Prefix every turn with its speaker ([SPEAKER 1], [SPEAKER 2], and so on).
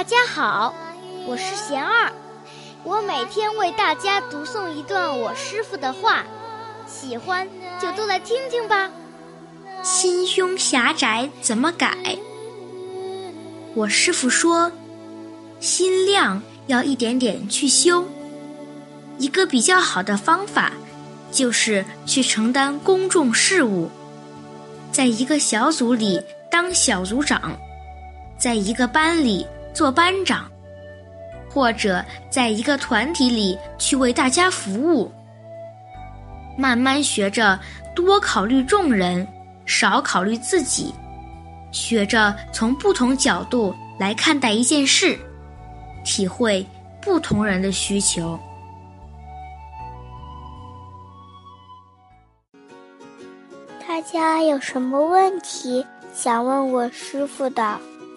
[SPEAKER 1] 大家好，我是贤二，我每天为大家读诵一段我师傅的话，喜欢就都来听听吧。
[SPEAKER 2] 心胸狭窄怎么改？我师傅说，心量要一点点去修。一个比较好的方法，就是去承担公众事务，在一个小组里当小组长，在一个班里做班长，或者在一个团体里去为大家服务。慢慢学着多考虑众人，少考虑自己，学着从不同角度来看待一件事，体会不同人的需求。
[SPEAKER 3] 大家有什么问题想问我师傅的，